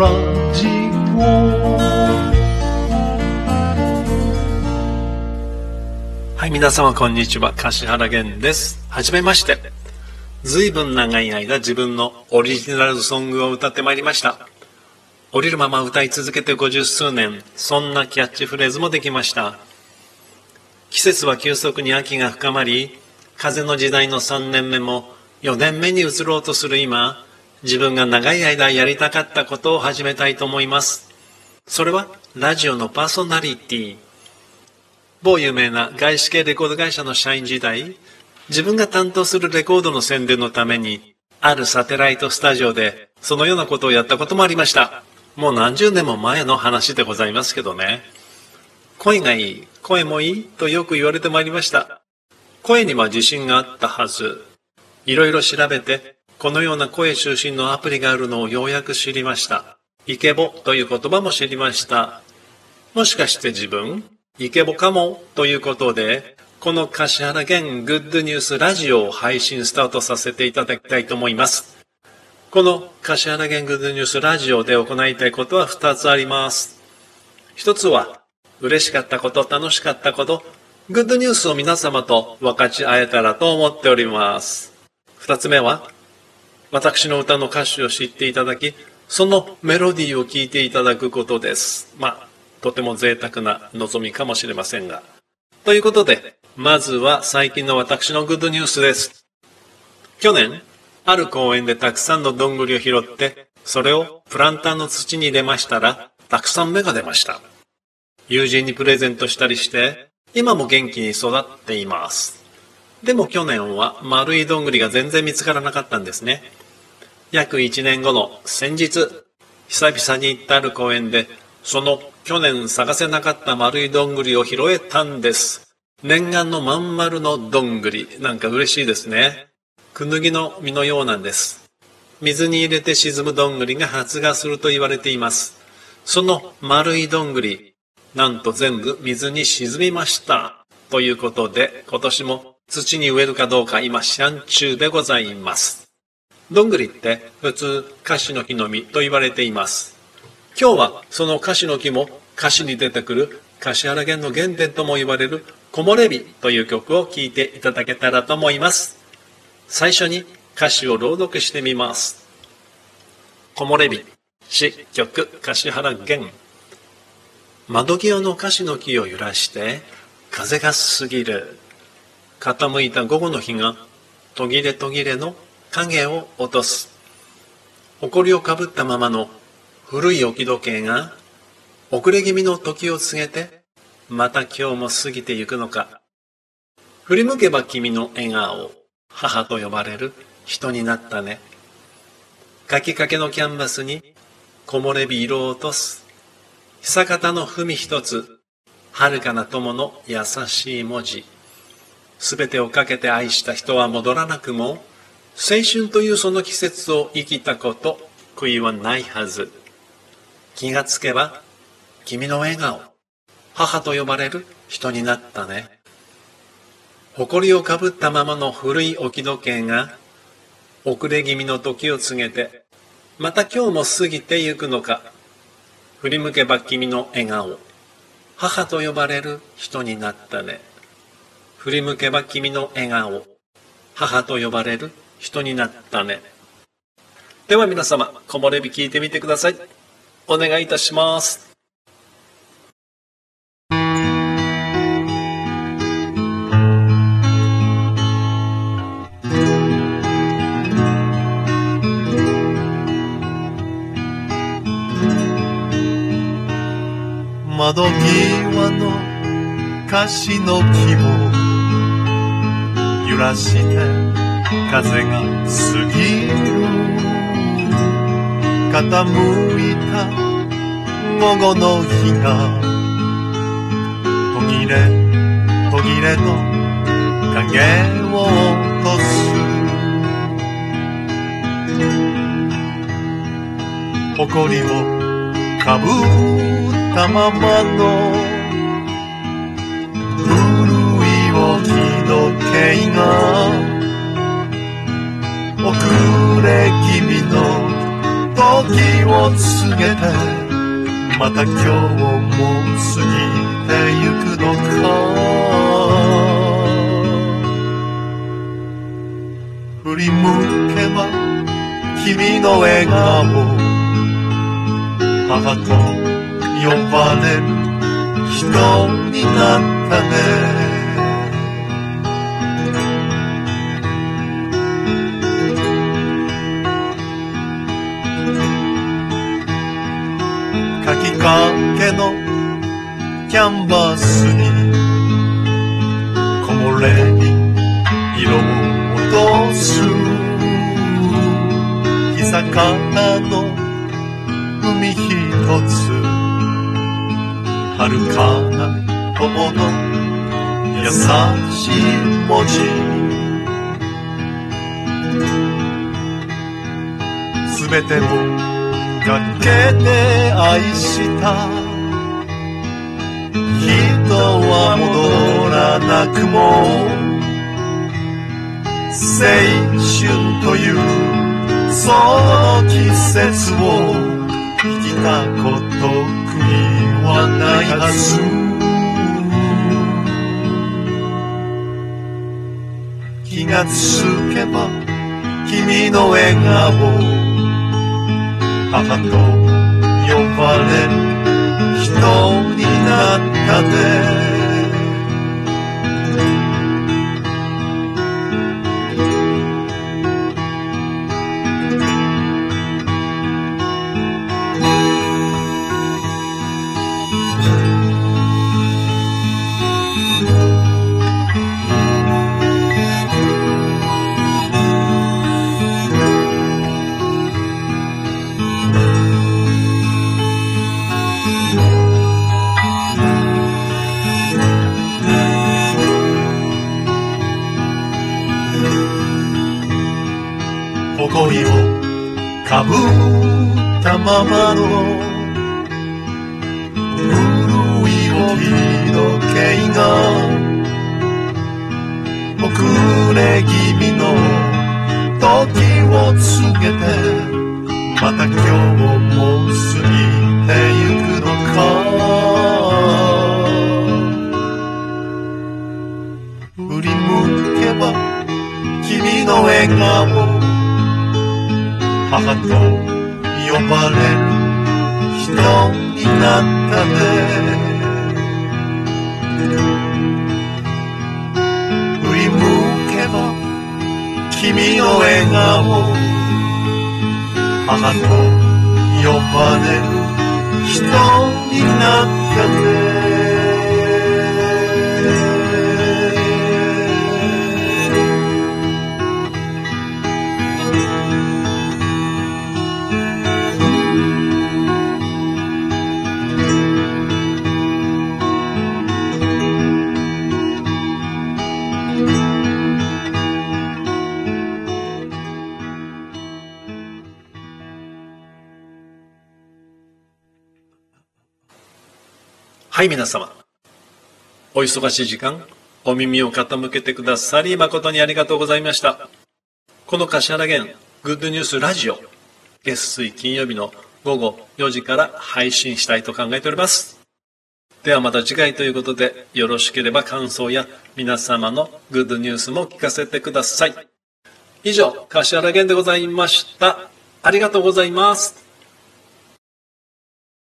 ジオはい、皆様こんにちは。柏原源です。はじめまして。ずいぶん長い間自分のオリジナルソングを歌ってまいりました。降りるまま歌い続けて五十数年、そんなキャッチフレーズもできました。季節は急速に秋が深まり、風の時代の3年目も4年目に移ろうとする今、自分が長い間やりたかったことを始めたいと思います。それはラジオのパーソナリティ。某有名な外資系レコード会社の社員時代、自分が担当するレコードの宣伝のために、あるサテライトスタジオで、そのようなことをやったこともありました。もう何十年も前の話でございますけどね。声がいい、声もいいとよく言われてまいりました。声には自信があったはず。いろいろ調べて、このような声中心のアプリがあるのをようやく知りました。イケボという言葉も知りました。もしかして自分、イケボかもということで、この柏原源グッドニュースラジオを配信スタートさせていただきたいと思います。この柏原源グッドニュースラジオで行いたいことは2つあります。一つは、嬉しかったこと、楽しかったこと、グッドニュースを皆様と分かち合えたらと思っております。二つ目は、私の歌の歌詞を知っていただき、そのメロディーを聴いていただくことです。まあ、とても贅沢な望みかもしれませんが。ということで、まずは最近の私のグッドニュースです。去年、ある公園でたくさんのどんぐりを拾って、それをプランターの土に入れましたら、たくさん芽が出ました。友人にプレゼントしたりして、今も元気に育っています。でも去年は丸いどんぐりが全然見つからなかったんですね。約1年後の先日、久々に行ったある公園で、その去年探せなかった丸いどんぐりを拾えたんです。念願のまん丸のどんぐり。なんか嬉しいですね。くぬぎの実のようなんです。水に入れて沈むどんぐりが発芽すると言われています。その丸いどんぐり、なんと全部水に沈みました。ということで、今年も土に植えるかどうか今、シャン中でございます。どんぐりって普通、カシの木の実と言われています。今日はそのカシの木も歌詞に出てくる柏原源の原点とも言われる木漏れ日という曲を聴いていただけたらと思います。最初に歌詞を朗読してみます。木漏れ日、詩、曲、柏原源。窓際のカシの木を揺らして、風が過ぎる。傾いた午後の日が途切れ途切れの影を落とす。埃をかぶったままの古い置き時計が遅れ気味の時を告げて、また今日も過ぎてゆくのか。振り向けば君の笑顔、母と呼ばれる人になったね。書きかけのキャンバスに木漏れ日色を落とす。久方の文一つ、遥かな友の優しい文字。すべてをかけて愛した人は戻らなくも、青春というその季節を生きたこと、悔いはないはず。気がつけば、君の笑顔、母と呼ばれる人になったね。誇りをかぶったままの古い置き時計が、遅れ気味の時を告げて、また今日も過ぎてゆくのか。振り向けば君の笑顔、母と呼ばれる人になったね。振り向けば君の笑顔、母と呼ばれる人になったね。では皆様、木漏れ日聞いてみてください。お願いいたします。窓際のカシの木も揺らして風が過ぎる。傾いた午後の日が途切れ途切れの影を落とす。誇をかぶったままの古い置き時計が遅れ気味の時を告げてまた今日も過ぎてゆくのか。振り向けば君の笑顔母と呼ばれる人になったね。かけのキャンバスに木漏れに色を落とす。日魚の海一つ。遥かな友の優しい文字。すべてをかけて愛した。人は戻らなくも青春というその季節を生きたこと悔いはないはず。気がつけば君の笑顔母と呼ばれる。なまの古い時計が遅れ気味の時を告げてまた今日も過ぎてゆくのか。振り向けば君の笑顔母と呼ばれる人になったね。振り向けば君の笑顔母と呼ばれる人になったね。はい、皆様。お忙しい時間、お耳を傾けてくださり、誠にありがとうございました。この柏原源グッドニュースラジオ、月水金曜日の午後4時から配信したいと考えております。ではまた次回ということで、よろしければ感想や皆様のグッドニュースも聞かせてください。以上、柏原源でございました。ありがとうございます。